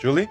Julie?